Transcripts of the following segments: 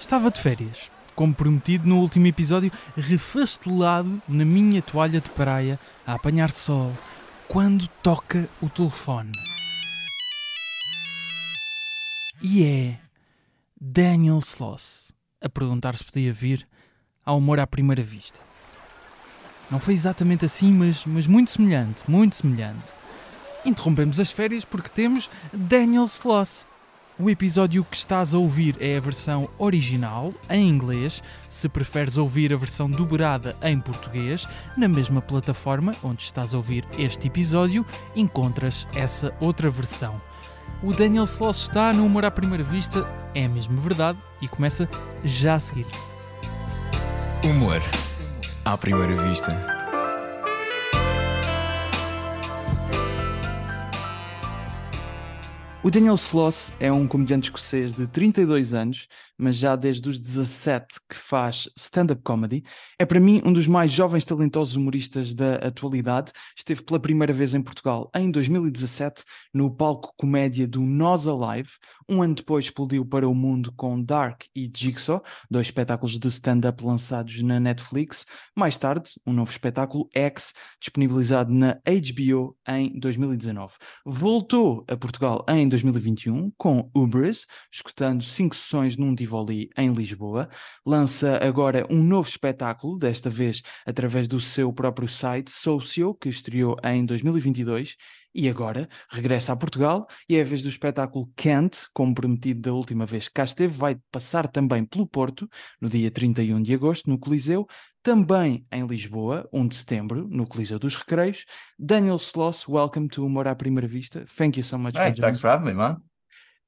Estava de férias, como prometido no último episódio, refastelado na minha toalha de praia a apanhar sol, quando toca o telefone. E é Daniel Sloss a perguntar se podia vir ao amor à primeira vista. Não foi exatamente assim, mas, mas muito semelhante, muito semelhante. Interrompemos as férias porque temos Daniel Sloss. O episódio que estás a ouvir é a versão original, em inglês. Se preferes ouvir a versão dobrada em português, na mesma plataforma onde estás a ouvir este episódio, encontras essa outra versão. O Daniel Sloss está no Humor à Primeira Vista, é mesmo verdade, e começa já a seguir. Humor à primeira vista. O Daniel Sloss é um comediante escocês de 32 anos, mas já desde os 17 que faz stand-up comedy. É para mim um dos mais jovens talentosos humoristas da atualidade. Esteve pela primeira vez em Portugal em 2017 no palco comédia do Nós Alive. Um ano depois explodiu para o mundo com Dark e Jigsaw, dois espetáculos de stand-up lançados na Netflix. Mais tarde, um novo espetáculo, X, disponibilizado na HBO em 2019. Voltou a Portugal em 2021 com Ubris, escutando cinco sessões num Tivoli em Lisboa. Lança agora um novo espetáculo, desta vez através do seu próprio site, Socio, que estreou em 2022 e agora regressa a Portugal e é a vez do espetáculo Kent, como prometido da última vez que cá esteve, vai passar também pelo Porto, no dia 31 de agosto, no Coliseu, também em Lisboa, 1 de setembro, no Coliseu dos Recreios. Daniel Sloss, welcome to Humor à Primeira Vista. Thank you so much. Hey, for thanks for having me, man.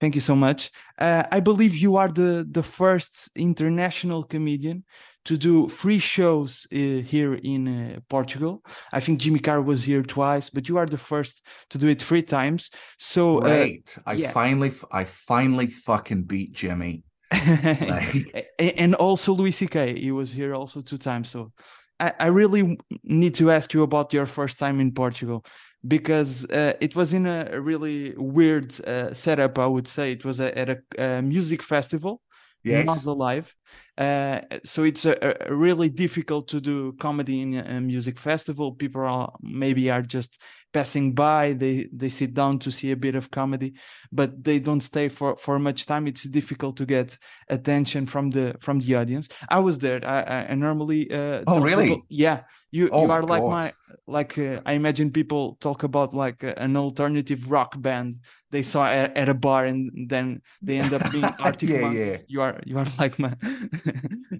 Thank you so much. Uh, I believe you are the the first international comedian to do free shows uh, here in uh, Portugal. I think Jimmy Carr was here twice, but you are the first to do it three times. So great! Uh, I yeah. finally, I finally fucking beat Jimmy. and also Louis C.K. He was here also two times. So I, I really need to ask you about your first time in Portugal because uh, it was in a really weird uh, setup. I would say it was a, at a, a, music festival, yes. NOS Alive. Uh, so it's a, a, really difficult to do comedy in a music festival. People are maybe are just passing by. They they sit down to see a bit of comedy, but they don't stay for for much time. It's difficult to get attention from the from the audience. I was there. I, I normally. Uh, oh really? About, yeah. You oh, you are God. like my like uh, I imagine people talk about like uh, an alternative rock band they saw at, at, a bar and then they end up being Arctic yeah, yeah. You are you are like my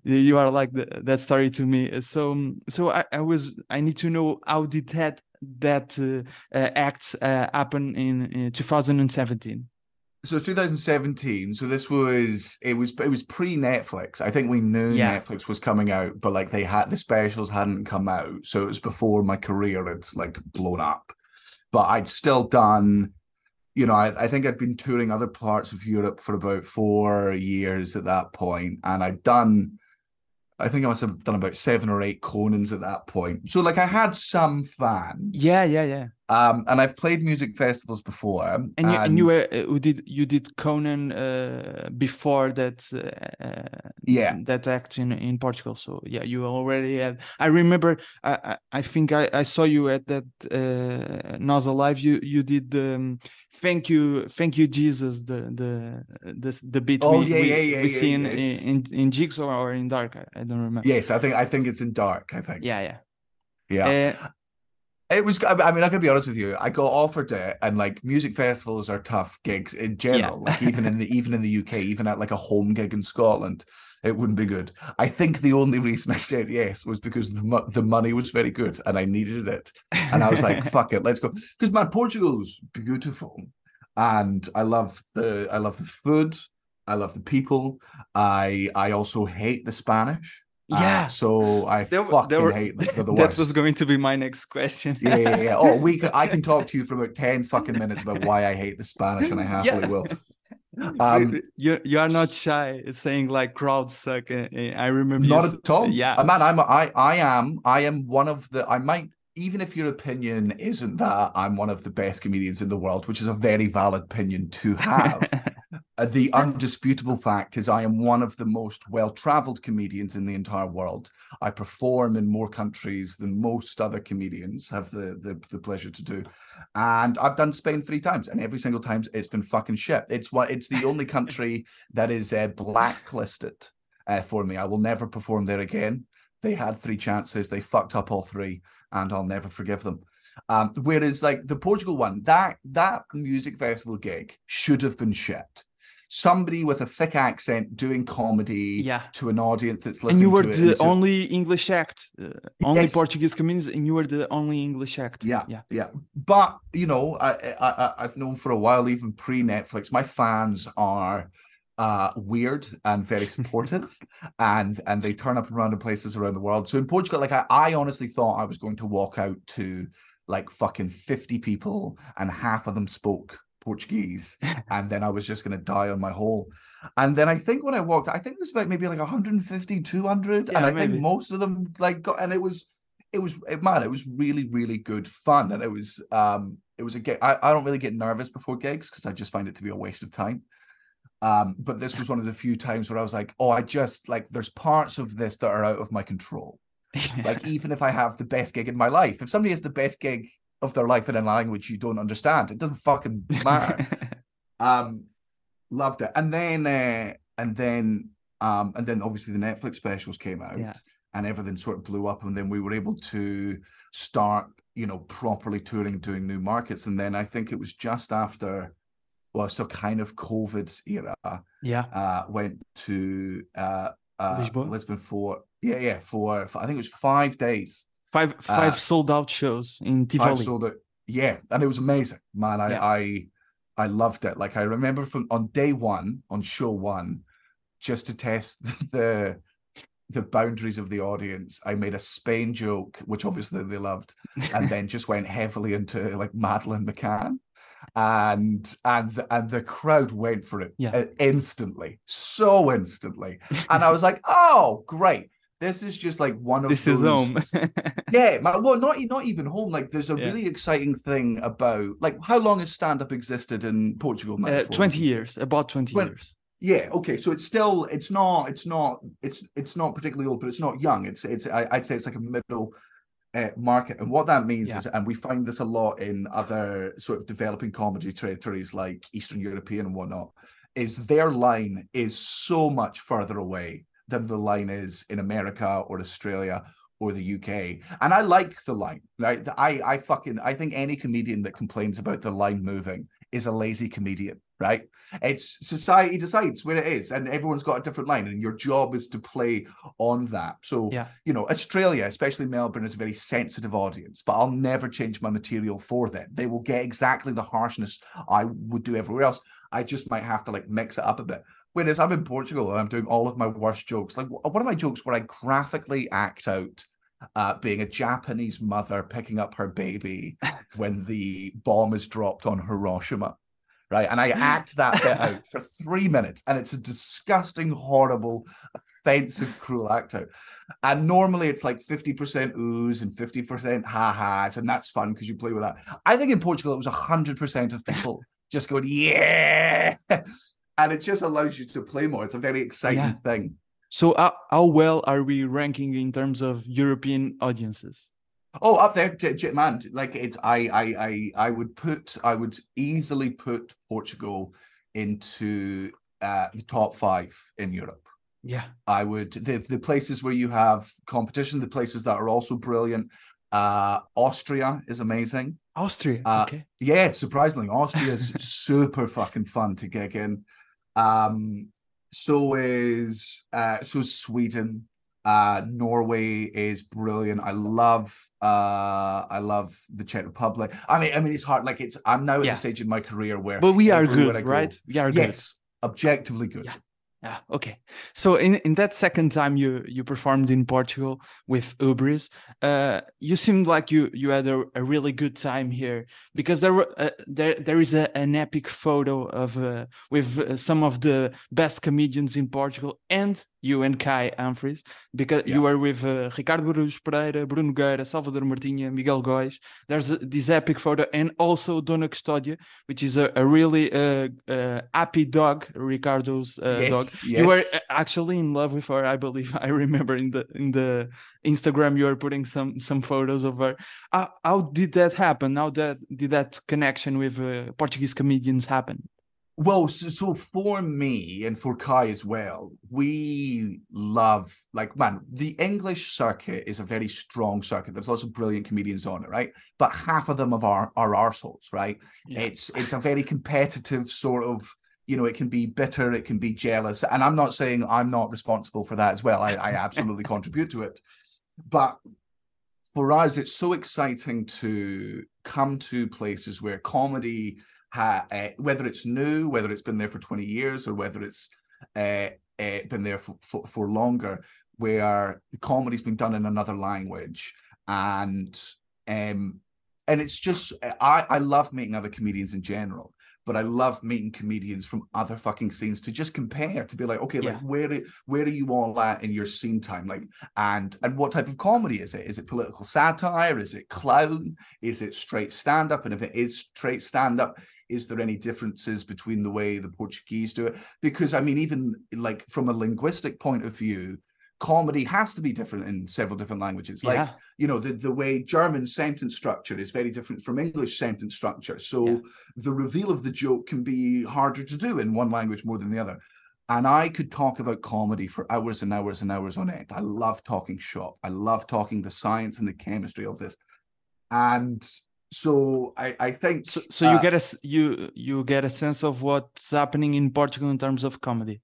you are like the, that story to me. So um, so I, I was I need to know how did that that uh, uh, act uh, happen in, in 2017 so 2017 so this was it was it was pre netflix i think we knew yeah. netflix was coming out but like they had the specials hadn't come out so it was before my career had like blown up but i'd still done you know I, I think i'd been touring other parts of europe for about four years at that point and i'd done I think I must have done about seven or eight Conans at that point. So like I had some fans. Yeah, yeah, yeah. Um, and I've played music festivals before. And, and you, and you were uh, did you did Conan uh, before that? Uh, uh, yeah, that act in in Portugal. So yeah, you already had. I remember. I I think I, I saw you at that uh, NOS Alive. You you did um, thank you thank you Jesus the the the the beat oh, we, yeah, we, yeah, yeah, we yeah, see yeah, in, yes. in in Jigsaw or in Dark. I, I don't remember. Yes, I think I think it's in Dark. I think. Yeah, yeah. Yeah. Uh, it was. I mean, I'm gonna be honest with you. I got offered it, and like music festivals are tough gigs in general. Yeah. like even in the even in the UK, even at like a home gig in Scotland, it wouldn't be good. I think the only reason I said yes was because the the money was very good and I needed it, and I was like, "Fuck it, let's go." Because man, Portugal's beautiful, and I love the I love the food. I love the people. I I also hate the Spanish. Yeah. Uh, so I there, fucking there were, hate them. The that was going to be my next question. yeah, yeah, yeah. Oh, we can, I can talk to you for about ten fucking minutes about why I hate the Spanish, and I happily yeah. will. Um, you you are not shy saying like crowds suck. Eh, eh, I remember not at all. Yeah, uh, man, I'm I I am I am one of the I might even if your opinion isn't that I'm one of the best comedians in the world, which is a very valid opinion to have. Uh, the undisputable fact is, I am one of the most well traveled comedians in the entire world. I perform in more countries than most other comedians have the, the, the pleasure to do. And I've done Spain three times, and every single time it's been fucking shit. It's what it's the only country that is uh, blacklisted uh, for me. I will never perform there again. They had three chances, they fucked up all three, and I'll never forgive them. Um, whereas like the Portugal one, that that music festival gig should have been shit somebody with a thick accent doing comedy yeah. to an audience that's listening. And you were the only English act, uh, only yes. Portuguese comedians, and you were the only English act. Yeah, yeah, yeah. But you know, I, I I've known for a while, even pre Netflix, my fans are uh, weird and very supportive and and they turn up in random places around the world so in portugal like I, I honestly thought i was going to walk out to like fucking 50 people and half of them spoke Portuguese, and then I was just going to die on my hole. And then I think when I walked, I think it was about maybe like 150, 200, yeah, and I maybe. think most of them like got, and it was, it was, it, man, it was really, really good fun, and it was, um, it was a gig. I, I don't really get nervous before gigs because I just find it to be a waste of time. Um, but this was one of the few times where I was like, oh, I just like, there's parts of this that are out of my control. like even if I have the best gig in my life, if somebody has the best gig of their life in a language you don't understand. It doesn't fucking matter. um, loved it. And then uh, and then um, and then obviously the Netflix specials came out yeah. and everything sort of blew up. And then we were able to start, you know, properly touring, doing new markets. And then I think it was just after well, so kind of COVID era. Yeah. Uh, went to uh, uh Lisbon for yeah, yeah, for, for I think it was five days Five five uh, sold out shows in Tivoli. sold out. Yeah, and it was amazing, man. I yeah. I I loved it. Like I remember from on day one, on show one, just to test the the boundaries of the audience, I made a Spain joke, which obviously they loved, and then just went heavily into like Madeleine McCann, and and the, and the crowd went for it yeah. instantly, so instantly, and I was like, oh great, this is just like one of this those... is home. yeah, well, not not even home. Like, there's a yeah. really exciting thing about like how long has stand up existed in Portugal now? Uh, Twenty years, about twenty years. Yeah. Okay. So it's still it's not it's not it's it's not particularly old, but it's not young. It's it's I, would say it's like a middle uh, market, and what that means yeah. is, and we find this a lot in other sort of developing comedy territories like Eastern European and whatnot, is their line is so much further away than the line is in America or Australia or the UK. And I like the line. Right? I I fucking I think any comedian that complains about the line moving is a lazy comedian, right? It's society decides where it is, and everyone's got a different line, and your job is to play on that. So, yeah. you know, Australia, especially Melbourne, is a very sensitive audience, but I'll never change my material for them. They will get exactly the harshness I would do everywhere else. I just might have to like mix it up a bit. Whereas I'm in Portugal and I'm doing all of my worst jokes. Like one of my jokes where I graphically act out uh, being a Japanese mother picking up her baby when the bomb is dropped on Hiroshima. Right. And I act that bit out for three minutes. And it's a disgusting, horrible, offensive, cruel act out. And normally it's like 50% oohs and 50% ha ha's. And that's fun because you play with that. I think in Portugal it was 100% of people just going, yeah and it just allows you to play more. It's a very exciting yeah. thing. So, uh, how well are we ranking in terms of European audiences? Oh, up there, man! Like it's, I, I, I, I would put, I would easily put Portugal into uh, the top five in Europe. Yeah, I would. The the places where you have competition, the places that are also brilliant. Uh, Austria is amazing. Austria, uh, okay. Yeah, surprisingly, Austria is super fucking fun to gig in. Um, so is uh, so Sweden. Uh, Norway is brilliant. I love uh, I love the Czech Republic. I mean, I mean, it's hard. Like it's. I'm now at yeah. the stage in my career where. But we are good, go, right? We are yes, good. objectively good. Yeah. Yeah. Okay. So in, in that second time you you performed in Portugal with Hubris, uh, you seemed like you you had a, a really good time here because there were uh, there there is a, an epic photo of uh, with uh, some of the best comedians in Portugal and you and Kai Humphries because yeah. you were with uh, Ricardo Araújo Pereira, Bruno Nogueira, Salvador Martinha, Miguel Góis. There's a, this epic photo and also Dona Custódia, which is a, a really uh, happy dog, Ricardo's yes. dog yes. You were uh, actually in love with her, I believe. I remember in the in the Instagram you were putting some some photos of her. How, how did that happen? How that did that connection with uh, Portuguese comedians happen? Well, so, so, for me and for Kai as well, we love like man, the English circuit is a very strong circuit. There's lots of brilliant comedians on it, right? But half of them are are arseholes, right? Yeah. It's it's a very competitive sort of you know, it can be bitter, it can be jealous. And I'm not saying I'm not responsible for that as well. I, I absolutely contribute to it. But for us, it's so exciting to come to places where comedy, ha, uh, whether it's new, whether it's been there for 20 years, or whether it's uh, uh, been there for, for, for longer, where comedy's been done in another language. And um, and it's just I, I love meeting other comedians in general but I love meeting comedians from other fucking scenes to just compare to be like, okay, yeah. like where where are you all at in your scene time? Like, and and what type of comedy is it? Is it political satire? Is it clown? Is it straight stand up? And if it is straight stand up, is there any differences between the way the Portuguese do it? Because I mean, even like from a linguistic point of view, comedy has to be different in several different languages. Like, yeah. you know, the, the way German sentence structure is very different from English sentence structure. So yeah. the reveal of the joke can be harder to do in one language more than the other. And I could talk about comedy for hours and hours and hours on end. I love talking shop. I love talking the science and the chemistry of this. And so I, I think so, so uh, you get a you you get a sense of what's happening in Portugal in terms of comedy.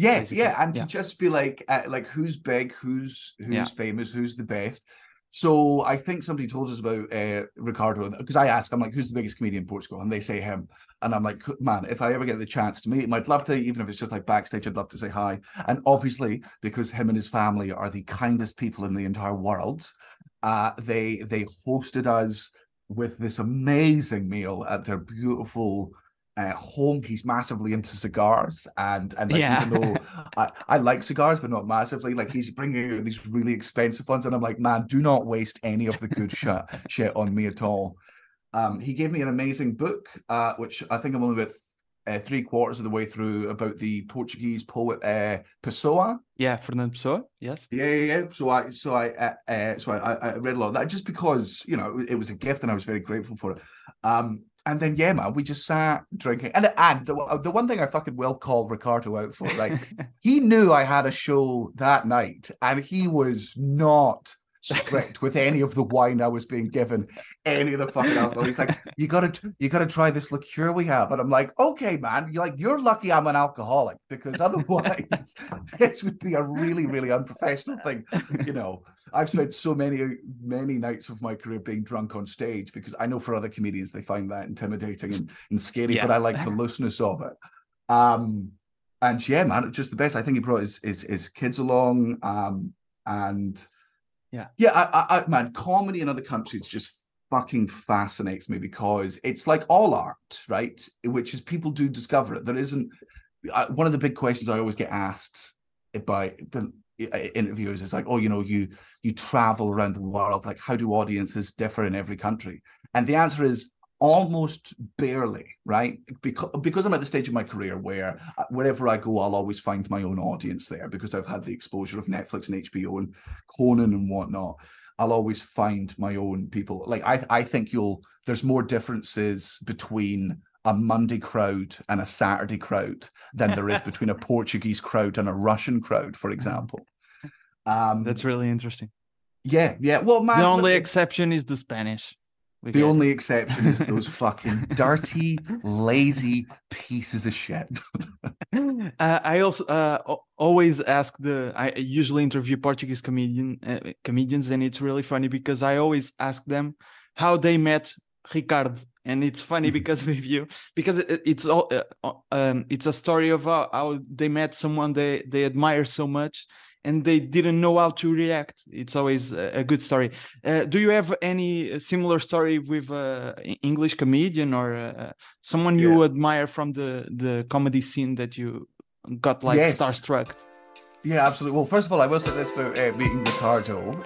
Yeah, basically. yeah, and yeah. to just be like, uh, like who's big, who's who's yeah. famous, who's the best. So I think somebody told us about uh, Ricardo because I asked, I'm like, who's the biggest comedian in Portugal? And they say him, and I'm like, man, if I ever get the chance to meet him, I'd love to, even if it's just like backstage, I'd love to say hi. And obviously, because him and his family are the kindest people in the entire world, uh, they they hosted us with this amazing meal at their beautiful uh, home he's massively into cigars and and like, yeah. even though I, I like cigars but not massively like he's bringing these really expensive ones and i'm like man do not waste any of the good shit shit on me at all um he gave me an amazing book uh which i think i'm only with uh, three quarters of the way through about the Portuguese poet uh, Pessoa. Yeah, Fernando Pessoa. Yes. Yeah, yeah, yeah. So I, so I, uh, uh, so I, I read a lot of that just because you know it was a gift and I was very grateful for it. Um, and then yeah, man, we just sat drinking. And and the, the one thing I fucking will call Ricardo out for, like he knew I had a show that night, and he was not strict with any of the wine I was being given, any of the fucking alcohol. He's like, you gotta you gotta try this liqueur we have. And I'm like, okay, man, you're like, you're lucky I'm an alcoholic because otherwise this would be a really, really unprofessional thing. You know, I've spent so many, many nights of my career being drunk on stage because I know for other comedians they find that intimidating and, and scary, yeah. but I like the looseness of it. Um and yeah, man, just the best. I think he brought his his, his kids along. Um and yeah. Yeah, I, I, man, comedy in other countries just fucking fascinates me because it's like all art, right? Which is people do discover it. There isn't uh, one of the big questions I always get asked by interviewers is like, oh, you know, you you travel around the world. Like, how do audiences differ in every country? And the answer is almost barely right because because i'm at the stage of my career where uh, wherever i go i'll always find my own audience there because i've had the exposure of netflix and hbo and conan and whatnot i'll always find my own people like i i think you'll there's more differences between a monday crowd and a saturday crowd than there is between a portuguese crowd and a russian crowd for example um that's really interesting yeah yeah well man, the only exception is the spanish we the only exception is those fucking dirty, lazy pieces of shit. uh, I also uh, always ask the. I usually interview Portuguese comedian uh, comedians, and it's really funny because I always ask them how they met Ricardo, and it's funny because with you, because it, it's all uh, uh, um, it's a story of how, how, they met someone they they admire so much, and they didn't know how to react. It's always a, a good story. Uh, do you have any similar story with uh, English comedian or uh, someone yeah. you admire from the the comedy scene that you got like yes. starstruck? Yeah, absolutely. Well, first of all, I will say this about uh, meeting Ricardo.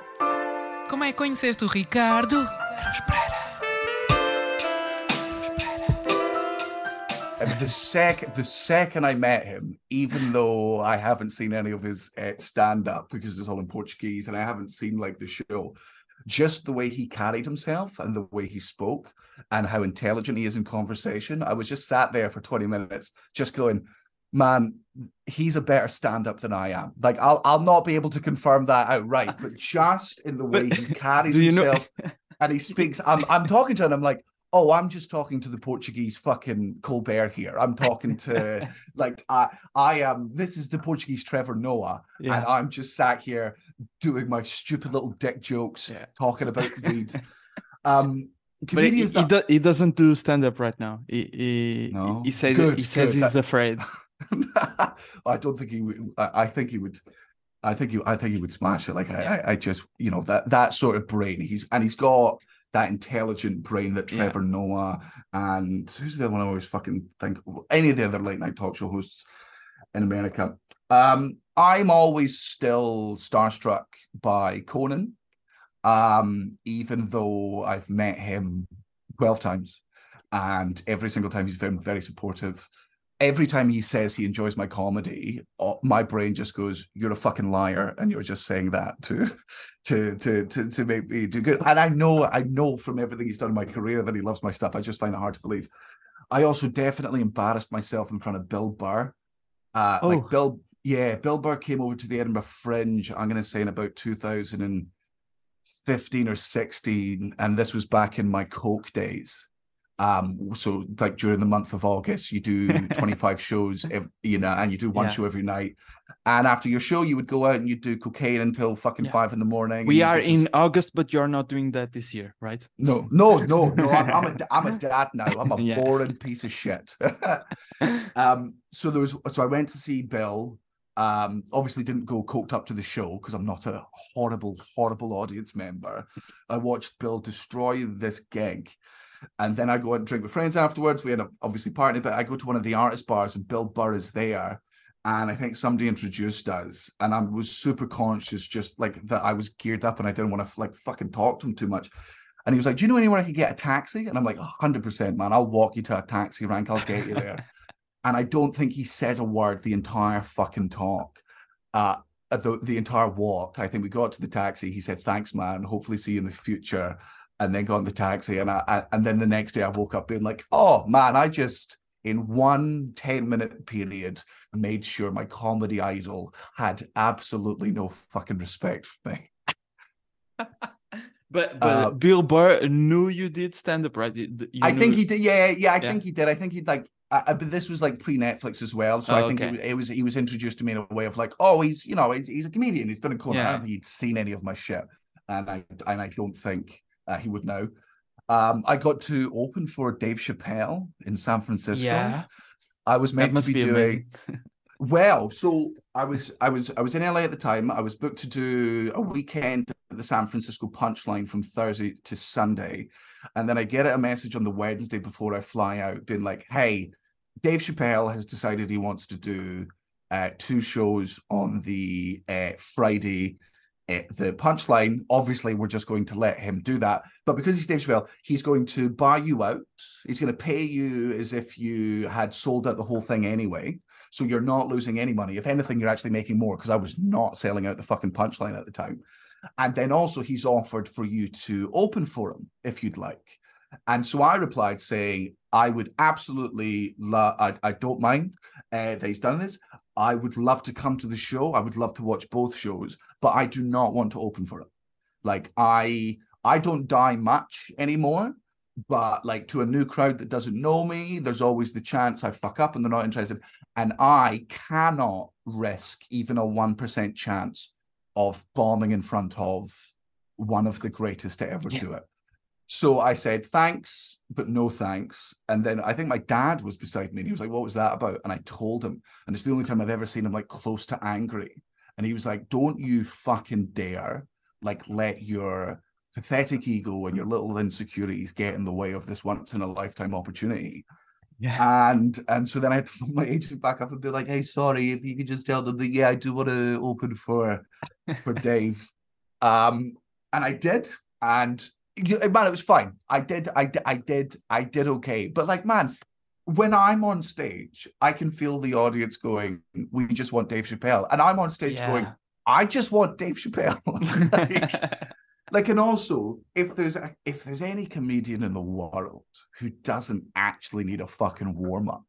Como é que conheceste o Ricardo? Espera. The second, the second I met him, even though I haven't seen any of his uh, stand up because it's all in Portuguese and I haven't seen like the show, just the way he carried himself and the way he spoke and how intelligent he is in conversation, I was just sat there for 20 minutes just going, man, he's a better stand-up than I am. Like I'll I'll not be able to confirm that outright, but just in the way he carries himself know... and he speaks, I'm I'm talking to him, I'm like, oh, I'm just talking to the Portuguese fucking Colbert here. I'm talking to like I I am this is the Portuguese Trevor Noah. Yeah. And I'm just sat here doing my stupid little dick jokes, yeah. talking about weed. Um but he, he, do, he, doesn't do stand up right now. He he, no? he says good, he says good. he's afraid. I don't think he would. I think he would. I think he. I think he would smash it. Like I, I, just, you know, that that sort of brain. He's and he's got that intelligent brain that Trevor yeah. Noah and who's the other one I always fucking think any of the other late night talk show hosts in America. Um, I'm always still starstruck by Conan, um, even though I've met him twelve times, and every single time he's been very supportive every time he says he enjoys my comedy, uh, my brain just goes, "You're a fucking liar," and you're just saying that to, to, to, to, to make me do good. And I know, I know from everything he's done in my career that he loves my stuff. I just find it hard to believe. I also definitely embarrassed myself in front of Bill Burr. Uh, oh. Like Bill, yeah, Bill Burr came over to the Edinburgh Fringe. I'm going to say in about 2015 or 16, and this was back in my Coke days um so like during the month of august you do 25 shows every, you know and you do one yeah. show every night. And after your show you would go out and you'd do cocaine until fucking yeah. five in the morning we are in august but you're not doing that this year right? No no no no i'm, I'm a i'm a dad now. I'm a yeah. boring piece of shit. Um so there was so i went to see bill. Um obviously didn't go coked up to the show because i'm not a horrible horrible audience member. I watched bill destroy this gig and then I go out and drink with friends afterwards. We end up obviously partying, but I go to one of the artist bars and Bill Burr is there. And I think somebody introduced us, and I was super conscious, just like that I was geared up and I didn't want to like fucking talk to him too much. And he was like, Do you know anywhere I could get a taxi? And I'm like, 100%, man. I'll walk you to a taxi rank. I'll get you there. and I don't think he said a word the entire fucking talk. Uh, the, the entire walk. I think we got to the taxi. He said, Thanks, man. Hopefully see you in the future and then got in the taxi and I, I, and then the next day I woke up being like, oh man, I just in one 10 minute period made sure my comedy idol had absolutely no fucking respect for me. but but uh, Bill Burr knew you did stand up, right? You I think he did. Yeah, yeah, I yeah. think he did. I think he'd like. Uh, but this was like pre Netflix as well, so oh, I think okay. it, it, was he was introduced to me in a way of like, oh, he's you know he's, he's a comedian. He's been in Conan. Yeah. I don't think he'd seen any of my shit, and I and I don't think uh, he would know. Um, I got to open for Dave Chappelle in San Francisco. Yeah. I was meant to be, be doing well. So I was I was I was in LA at the time. I was booked to do a weekend at the San Francisco Punchline from Thursday to Sunday, and then I get a message on the Wednesday before I fly out, being like, "Hey, Dave Chappelle has decided he wants to do uh, two shows on the uh, Friday the punchline, obviously, we're just going to let him do that. But because he's Dave Chappelle, he's going to buy you out. He's going to pay you as if you had sold out the whole thing anyway. So you're not losing any money. If anything, you're actually making more because I was not selling out the fucking punchline at the time. And then also, he's offered for you to open for him if you'd like. And so I replied saying, I would absolutely I, I don't mind uh, that he's done this. I would love to come to the show. I would love to watch both shows, but I do not want to open for it. Like I I don't die much anymore, but like to a new crowd that doesn't know me, there's always the chance I fuck up and they're not interested. And I cannot risk even a 1% chance of bombing in front of one of the greatest to ever yeah. do it. So I said thanks, but no thanks. And then I think my dad was beside me and he was like, What was that about? And I told him. And it's the only time I've ever seen him like close to angry. And he was like, Don't you fucking dare like let your pathetic ego and your little insecurities get in the way of this once in a lifetime opportunity. Yeah. And and so then I had to phone my agent back up and be like, hey, sorry, if you could just tell them that yeah, I do want to open for for Dave. Um, and I did, and you, man, it was fine. I did, I did, I did, I did okay. But like, man, when I'm on stage, I can feel the audience going, "We just want Dave Chappelle," and I'm on stage yeah. going, "I just want Dave Chappelle." like, like and also if there's a, if there's any comedian in the world who doesn't actually need a fucking warm-up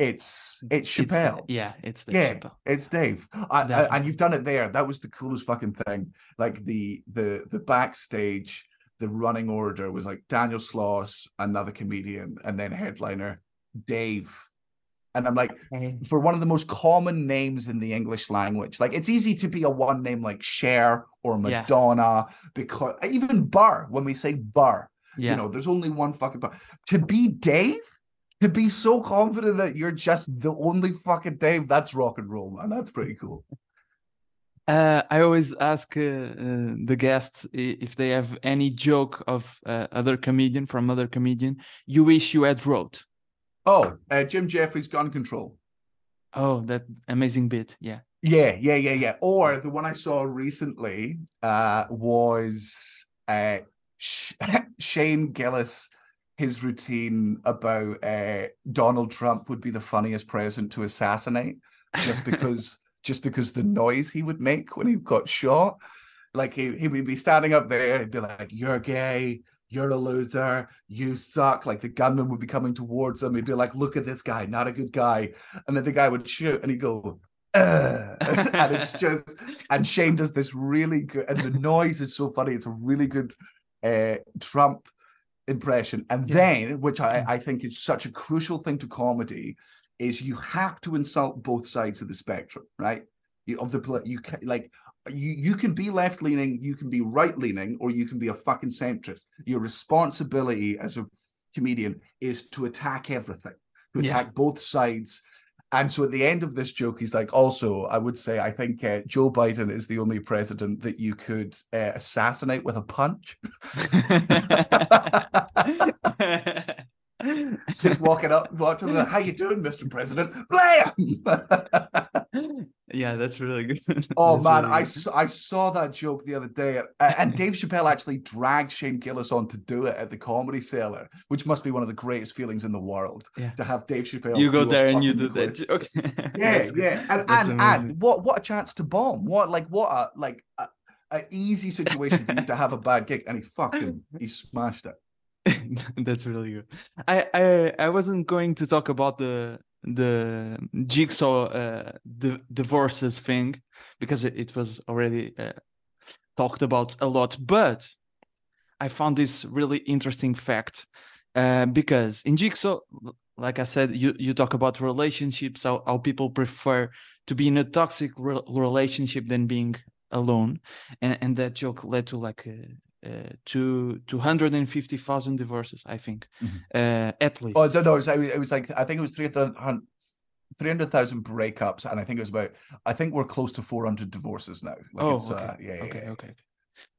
it's it's Chappelle. It's the, yeah, it's the yeah, Chappelle. it's Dave. I, I, and you've done it there. That was the coolest fucking thing. Like the the the backstage, the running order was like Daniel Sloss, another comedian, and then headliner Dave and I'm like, for one of the most common names in the English language, like it's easy to be a one name like Cher or Madonna, yeah. because even Burr, when we say Burr, yeah. you know, there's only one fucking Burr. To be Dave, to be so confident that you're just the only fucking Dave, that's rock and roll, man. That's pretty cool. Uh, I always ask uh, uh, the guests if they have any joke of uh, other comedian from other comedian you wish you had wrote. Oh, uh, Jim Jefferies Gun Control. Oh, that amazing bit. Yeah. Yeah, yeah, yeah, yeah. Or the one I saw recently uh, was uh, Sh- Shane Gillis. His routine about uh, Donald Trump would be the funniest president to assassinate, just because just because the noise he would make when he got shot. Like he, he would be standing up there, he'd be like, "You're gay, you're a loser, you suck. Like the gunman would be coming towards him. He'd be like, look at this guy, not a good guy. And then the guy would shoot and he'd go, and it's just, and Shane does this really good, and the noise is so funny. It's a really good uh, Trump impression. And yeah. then, which I, I think is such a crucial thing to comedy, is you have to insult both sides of the spectrum, right? You, of the you like you you can be left leaning, you can be right leaning, or you can be a fucking centrist. Your responsibility as a comedian is to attack everything, to attack yeah. both sides. And so at the end of this joke, he's like, also, I would say, I think uh, Joe Biden is the only president that you could uh, assassinate with a punch. Just walking up, walking up, how you doing, Mr. President? Blam! yeah, that's really good. oh man, really good. I, I saw that joke the other day, uh, and Dave Chappelle actually dragged Shane Gillis on to do it at the Comedy Cellar, which must be one of the greatest feelings in the world yeah. to have Dave Chappelle. You go there and you do that joke. yeah, yeah, and and, and what what a chance to bomb! What like what a like a, a easy situation for you to have a bad gig, and he fucking he smashed it. That's really good. I, I I wasn't going to talk about the the jigsaw uh, the divorces thing because it, it was already uh, talked about a lot, but I found this really interesting fact uh, because in jigsaw, like I said, you you talk about relationships, how, how people prefer to be in a toxic re- relationship than being alone, and, and that joke led to like a, uh, to 250,000 divorces, I think, mm-hmm. uh, at least. Oh, no, no, it was, it was like, I think it was 300,000 300, breakups, and I think it was about, I think we're close to 400 divorces now. Like oh, okay. Uh, yeah, okay, yeah. okay.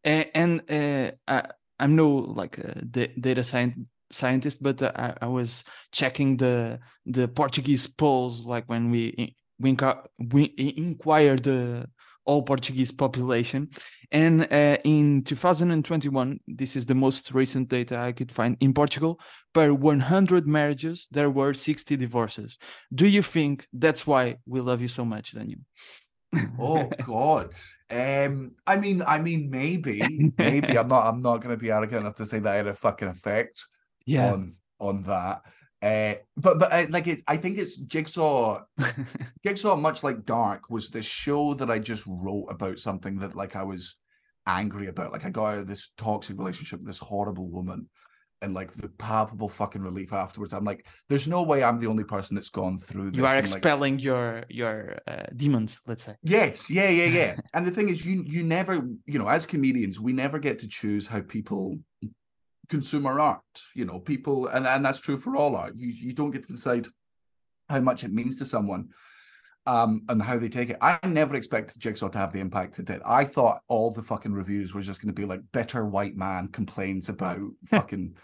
And, and uh, I, I'm no like data science scientist, but uh, I, I, was checking the the Portuguese polls, like when we we, we inquired the all Portuguese population. And uh, in 2021, this is the most recent data I could find in Portugal, per 100 marriages, there were 60 divorces. Do you think that's why we love you so much, Daniel? oh God. Um, I mean, I mean, maybe, maybe I'm not. I'm not going to be arrogant enough to say that had a fucking effect yeah. on on that. Uh, but but uh, like it, I think it's Jigsaw. Jigsaw, much like Dark, was the show that I just wrote about something that like I was angry about. Like I got out of this toxic relationship with this horrible woman, and like the palpable fucking relief afterwards. I'm like, there's no way I'm the only person that's gone through. This. You are and, expelling like, your your uh, demons, let's say. Yes, yeah, yeah, yeah. and the thing is, you you never, you know, as comedians, we never get to choose how people consume our art. You know, people, and and that's true for all art. You you don't get to decide how much it means to someone um, and how they take it. I never expected Jigsaw to have the impact it did. I thought all the fucking reviews were just going to be like bitter white man complains about fucking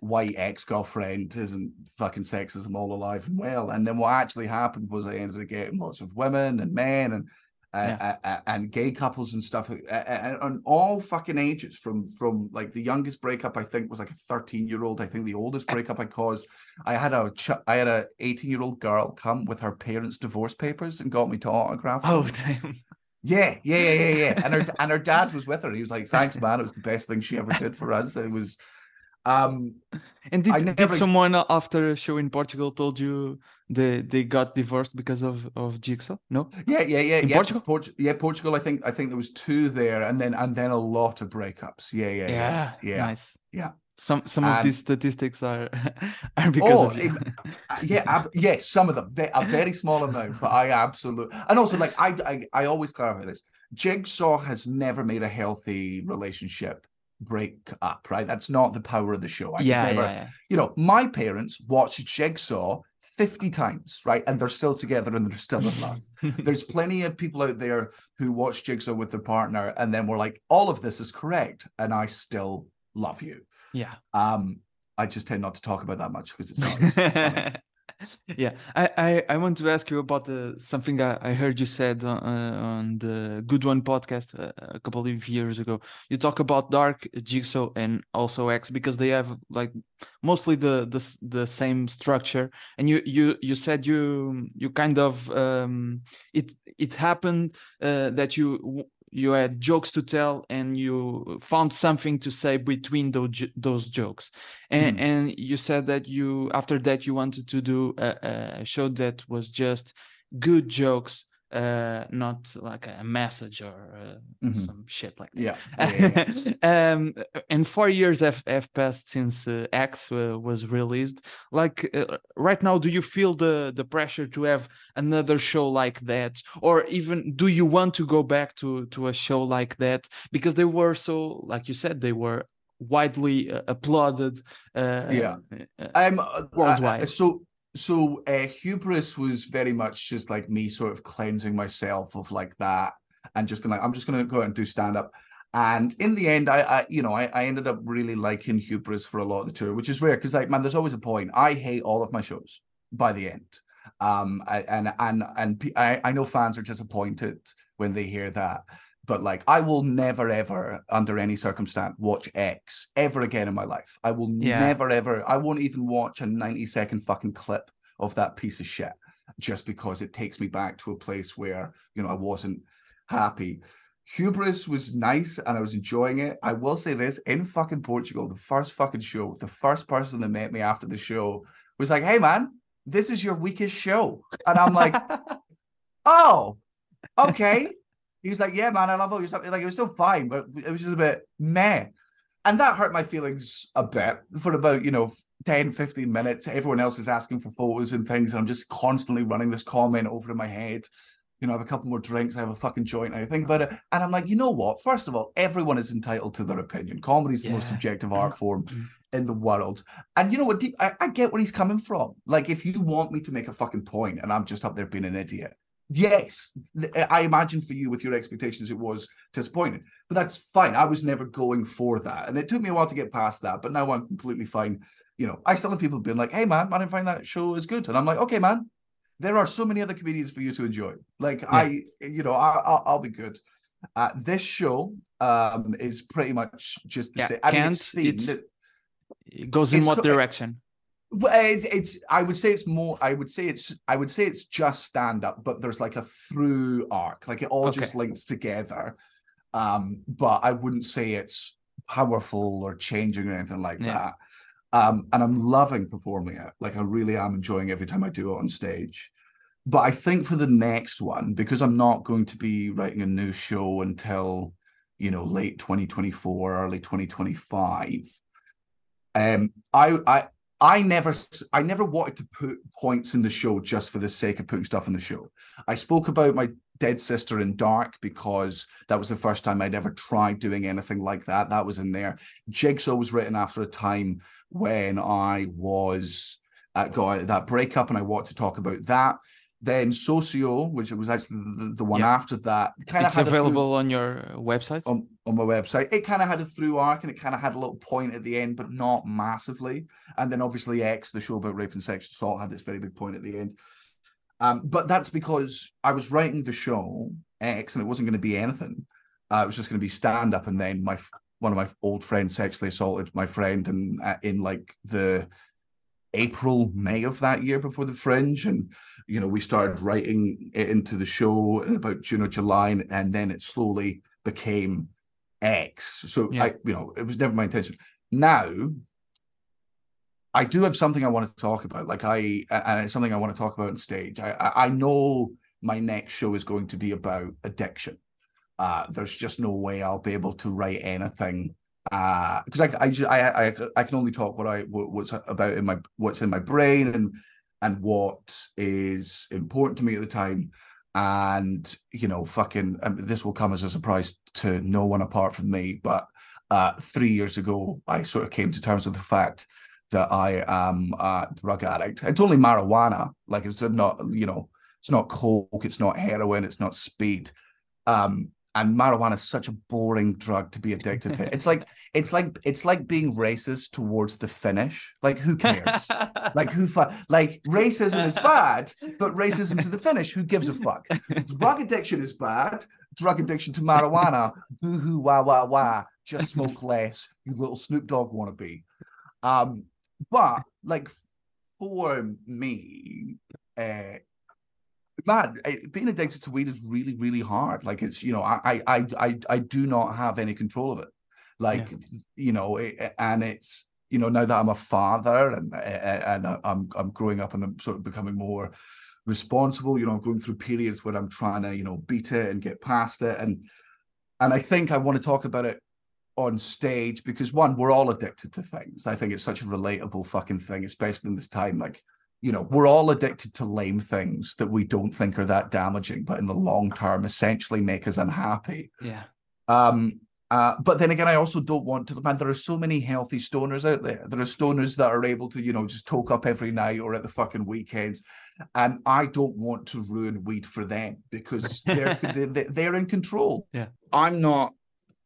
white ex girlfriend isn't fucking sexism all alive and well. And then what actually happened was I ended up getting lots of women and men and uh, yeah. uh, uh, and gay couples and stuff, and all fucking ages. From from like the youngest breakup I think was like a thirteen year old. I think the oldest breakup I caused, I had a ch- I had a eighteen year old girl come with her parents' divorce papers and got me to autograph. Oh damn. Yeah, yeah, yeah, yeah, yeah. And her and her dad was with her. He was like, "Thanks, man. It was the best thing she ever did for us." It was um, and did, never... did someone after a show in Portugal told you they they got divorced because of of Jigsaw? No. Yeah, yeah, yeah. In yeah. Portugal. Port- yeah, Portugal. I think I think there was two there, and then and then a lot of breakups. Yeah, yeah, yeah. Yeah. Nice. Yeah. Some some and... of these statistics are are because oh, of. It, uh, yeah, ab- yeah. Some of them, They, a very small amount, but I absolutely and also like I I I always clarify this. Jigsaw has never made a healthy relationship break up, right? That's not the power of the show. I yeah, never, yeah, yeah. You know, my parents watched Jigsaw 50 times, right? And they're still together and they're still in love. There's plenty of people out there who watch Jigsaw with their partner and then we're like, all of this is correct. And I still love you. Yeah. Um, I just tend not to talk about that much because it's not yeah I, I, I want to ask you about the something i, I heard you said on, uh, on the good one podcast a, uh, a couple of years ago. You talk about dark jigsaw and also x because they have like mostly the the, the same structure. And you you you said you you kind of um it it happened uh, that you you had jokes to tell and you found something to say between those those jokes and mm. and you said that you after that you wanted to do a, a show that was just good jokes uh not like a message or uh, mm-hmm. some shit like that. yeah, yeah, yeah. um and four years have, have passed since uh, x uh, was released like uh, right now do you feel the the pressure to have another show like that or even do you want to go back to to a show like that because they were so like you said they were widely uh, applauded uh, yeah um worldwide so so uh, hubris was very much just like me sort of cleansing myself of like that and just being like i'm just going to go out and do stand up and in the end i, I you know I, I, ended up really liking hubris for a lot of the tour which is rare because like man there's always a point. I hate all of my shows by the end. Um I, and and and I, I know fans are disappointed when they hear that but like I will never ever under any circumstance watch X ever again in my life. I will yeah. never ever I won't even watch a 90 second fucking clip of that piece of shit just because it takes me back to a place where, you know, I wasn't happy. Hubris was nice and I was enjoying it. I will say this in fucking Portugal, the first fucking show, the first person that met me after the show was like, Hey man, this is your weakest show. And I'm like, Oh, okay. He was like, "Yeah, man, I love all your stuff." Like it was so fine, but it was just a bit meh, and that hurt my feelings a bit for about you know 10, 15 minutes. Everyone else is asking for photos and things, and I'm just constantly running this comment over in my head. You know, I have a couple more drinks, I have a fucking joint, I think about it, and I'm like, you know what? First of all, everyone is entitled to their opinion. Comedy is the yeah. most subjective art form mm-hmm. in the world. And you know what? I, I get where he's coming from. Like, if you want me to make a fucking point, and I'm just up there being an idiot, yes, I imagine for you with your expectations, it was disappointing, but that's fine. I was never going for that. And it took me a while to get past that, but now I'm completely fine. You know, I still have people being like, hey, man, I didn't find that show as good. And I'm like, okay, man, there are so many other comedians for you to enjoy. Like, yeah. I, you know, I, will be good. Uh, this show um, is pretty much just the yeah, same. I mean, it's, it's, it goes in what direction? Well, it's, it's I would say it's more I would say it's I would say it's just stand up, but there's like a through arc, like it all okay. just links together. Um, but I wouldn't say it's powerful or changing or anything like yeah. that. Um, and I'm loving performing it. Like I really am enjoying every time I do it on stage. But I think for the next one, because I'm not going to be writing a new show until you know late 2024, early 2025. Um, I I I never, I never wanted to put points in the show just for the sake of putting stuff in the show. I spoke about my dead sister in Dark because that was the first time I'd ever tried doing anything like that. That was in there. Jigsaw was written after a time when I was uh, got that breakup, and I want to talk about that. Then Socio, which was actually the, the one yeah. after that, kind of available on your website. On, on my website, it kind of had a through arc and it kind of had a little point at the end, but not massively. And then obviously X, the show about rape and sexual assault, had this very big point at the end. Um, but that's because I was writing the show X, and it wasn't going to be anything. Uh, it was just going to be stand up, and then my one of my old friends sexually assaulted my friend, and uh, in like the April, May of that year before the Fringe, and you know we started writing it into the show in about June or July, and then it slowly became X. So yeah. I, you know, it was never my intention. Now, I do have something I want to talk about. Like I, and it's something I want to talk about on stage. I, I know my next show is going to be about addiction. Uh, there's just no way I'll be able to write anything because uh, I I, just, I I I can only talk what I what's about in my what's in my brain and and what is important to me at the time. And you know, fucking, um, this will come as a surprise to no one apart from me. But uh, three years ago, I sort of came to terms with the fact that I am a drug addict. It's only marijuana, like it's not, you know, it's not coke, it's not heroin, it's not speed. Um, and marijuana is such a boring drug to be addicted to. It's like it's like it's like being racist towards the Finnish. Like who cares? like who fu- like racism is bad, but racism to the Finnish, who gives a fuck? Drug addiction is bad. Drug addiction to marijuana, boo hoo wah wah wah. Just smoke less, you little Snoop Dogg wannabe. Um, but like for me, uh, man, eh, being addicted to weed is really, really hard. Like it's, you know, I, I, I, I do not have any control of it. Like, yeah. you know, it, and it's, you know, now that I'm a father and and I'm I'm growing up and I'm sort of becoming more responsible. You know, I'm going through periods where I'm trying to, you know, beat it and get past it, and and I think I want to talk about it on stage because one, we're all addicted to things. I think it's such a relatable fucking thing, especially in this time. Like, you know, we're all addicted to lame things that we don't think are that damaging, but in the long term, essentially make us unhappy. Yeah. Um, uh, but then again, I also don't want to. Man, there are so many healthy stoners out there. There are stoners that are able to, you know, just toke up every night or at the fucking weekends, and I don't want to ruin weed for them because they're they're in control. Yeah, I'm not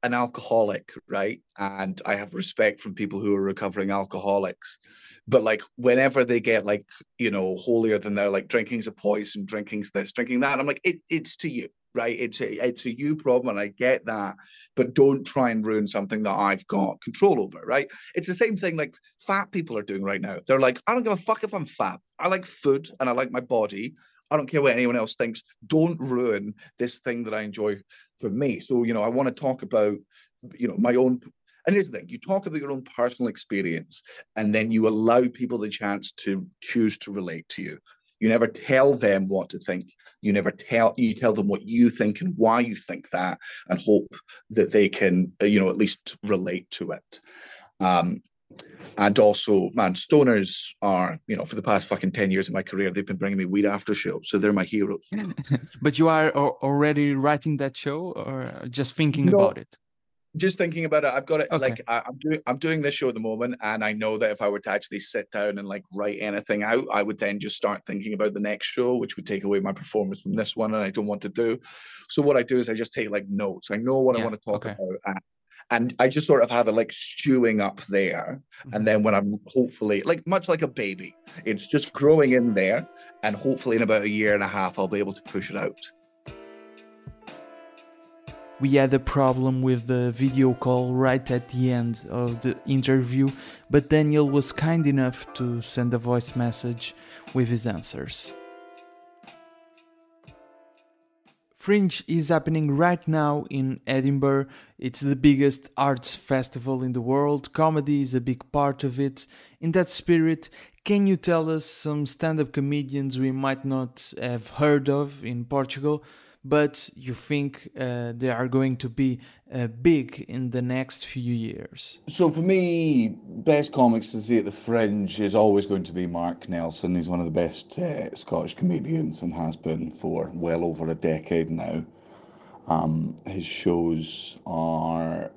an alcoholic, right? And I have respect from people who are recovering alcoholics. But like whenever they get like, you know, holier than thou, like drinking's a poison, drinking's this, drinking that, I'm like, it, it's to you, right? It's a it's a you problem, and I get that. But don't try and ruin something that I've got control over, right? It's the same thing like fat people are doing right now. They're like, I don't give a fuck if I'm fat. I like food and I like my body. I don't care what anyone else thinks. Don't ruin this thing that I enjoy for me. So, you know, I want to talk about, you know, my own. And here's the thing you talk about your own personal experience, and then you allow people the chance to choose to relate to you. You never tell them what to think. You never tell you tell them what you think and why you think that, and hope that they can, you know, at least relate to it. Um, and also, man, stoners are, you know, for the past fucking 10 years of my career, they've been bringing me weed after show. So they're my heroes. but you are already writing that show or just thinking no, about it? Just thinking about it. I've got it okay. like I, am doing I'm doing this show at the moment. And I know that if I were to actually sit down and like write anything out, I would then just start thinking about the next show, which would take away my performance from this one. And I don't want to do. So what I do is I just take like notes. I know what yeah. I want to talk okay. about and I just sort of have it like stewing up there. Mm-hmm. And then when I'm hopefully like much like a baby, it's just growing in there. And hopefully in about a year and a half, I'll be able to push it out. We had a problem with the video call right at the end of the interview, but Daniel was kind enough to send a voice message with his answers. Fringe is happening right now in Edinburgh. It's the biggest arts festival in the world. Comedy is a big part of it. In that spirit, can you tell us some stand up comedians we might not have heard of in Portugal, but you think uh, they are going to be uh, big in the next few years? So for me, best comics to see at the Fringe is always going to be Mark Nelson. He's one of the best uh, Scottish comedians and has been for well over a decade now. Um, his shows are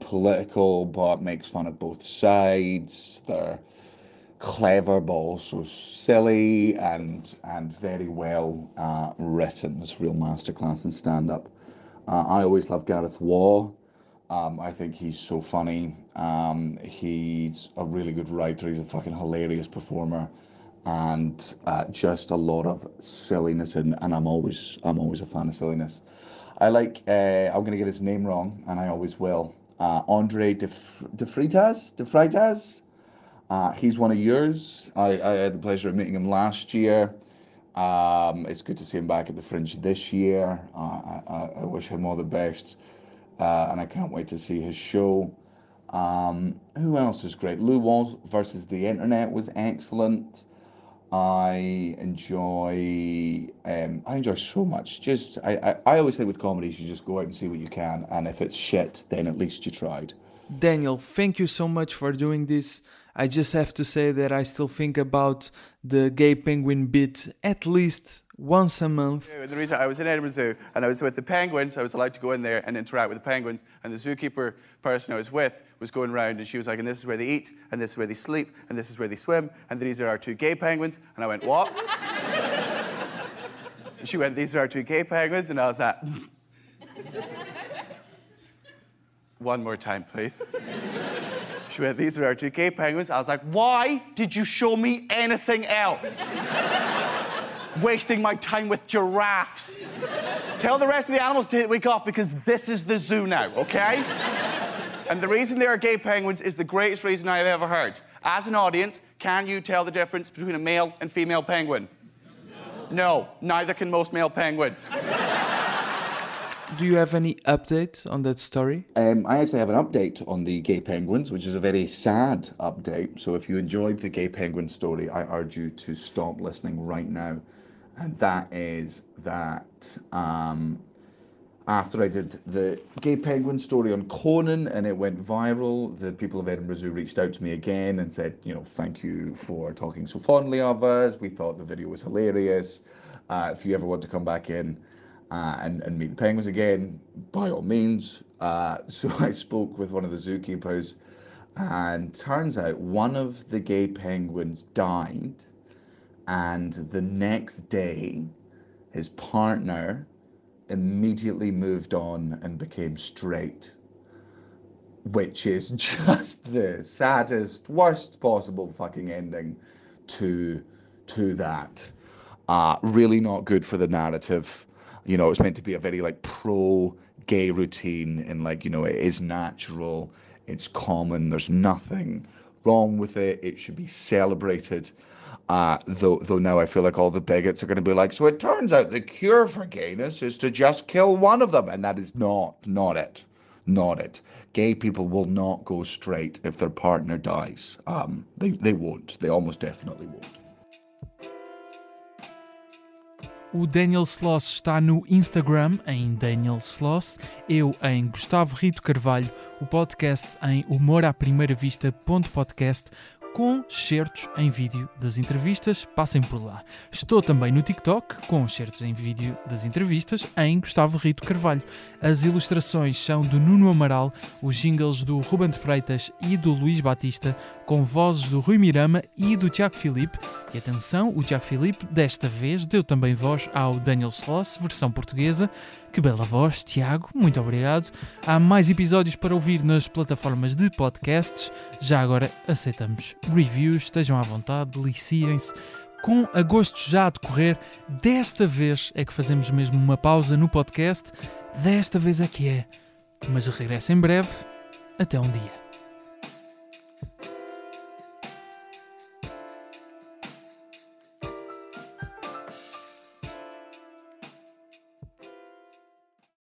political but makes fun of both sides. They're clever but also silly and and very well uh, written. It's a real masterclass in stand up. Uh, I always love Gareth Waugh. Um, I think he's so funny. Um, he's a really good writer. He's a fucking hilarious performer, and uh, just a lot of silliness. And, and I'm always I'm always a fan of silliness. I like. Uh, I'm gonna get his name wrong, and I always will. Uh, Andre De, De Freitas. De Freitas. Uh, he's one of yours. I, I had the pleasure of meeting him last year. Um, it's good to see him back at the Fringe this year. Uh, I, I, wish him all the best, uh, and I can't wait to see his show. Um, who else is great? Lou Walls versus the Internet was excellent. I enjoy um, I enjoy so much. Just I, I, I always say with comedies you just go out and see what you can and if it's shit then at least you tried. Daniel, thank you so much for doing this. I just have to say that I still think about the gay penguin bit at least once a month. The reason I was in Edinburgh Zoo and I was with the penguins, I was allowed to go in there and interact with the penguins, and the zookeeper person I was with was going around and she was like, and this is where they eat, and this is where they sleep, and this is where they swim, and these are our two gay penguins. And I went, what? she went, these are our two gay penguins, and I was like, one more time, please. These are our two gay penguins. I was like, Why did you show me anything else? Wasting my time with giraffes. Tell the rest of the animals to week off because this is the zoo now, okay? and the reason they are gay penguins is the greatest reason I have ever heard. As an audience, can you tell the difference between a male and female penguin? No, no neither can most male penguins. Do you have any update on that story? Um, I actually have an update on the gay penguins, which is a very sad update. So if you enjoyed the gay penguin story, I urge you to stop listening right now. And that is that um, after I did the gay penguin story on Conan and it went viral, the people of Edinburgh Zoo reached out to me again and said, you know, thank you for talking so fondly of us. We thought the video was hilarious. Uh, if you ever want to come back in, uh, and, and meet the penguins again, by all means. Uh, so I spoke with one of the zookeepers, and turns out one of the gay penguins died, and the next day, his partner immediately moved on and became straight, which is just the saddest, worst possible fucking ending to to that. Uh, really not good for the narrative you know, it's meant to be a very like pro gay routine and like, you know, it is natural, it's common, there's nothing wrong with it, it should be celebrated. Uh, though, though now I feel like all the bigots are going to be like, so it turns out the cure for gayness is to just kill one of them, and that is not, not it, not it. Gay people will not go straight if their partner dies. Um, they, they won't. They almost definitely won't. O Daniel Sloss está no Instagram em Daniel Sloss, eu em Gustavo Rito Carvalho, o podcast em humoraprimeiravista.podcast com certos em vídeo das entrevistas, passem por lá. Estou também no TikTok com certos em vídeo das entrevistas em Gustavo Rito Carvalho. As ilustrações são do Nuno Amaral, os jingles do Ruben de Freitas e do Luís Batista, com vozes do Rui Mirama e do Tiago Filipe. E atenção, o Tiago Filipe desta vez deu também voz ao Daniel Sloss, versão portuguesa. Que bela voz, Tiago, muito obrigado. Há mais episódios para ouvir nas plataformas de podcasts. Já agora aceitamos reviews, estejam à vontade, deliciem-se. Com agosto já a decorrer, desta vez é que fazemos mesmo uma pausa no podcast. Desta vez é que é. Mas regresso em breve. Até um dia.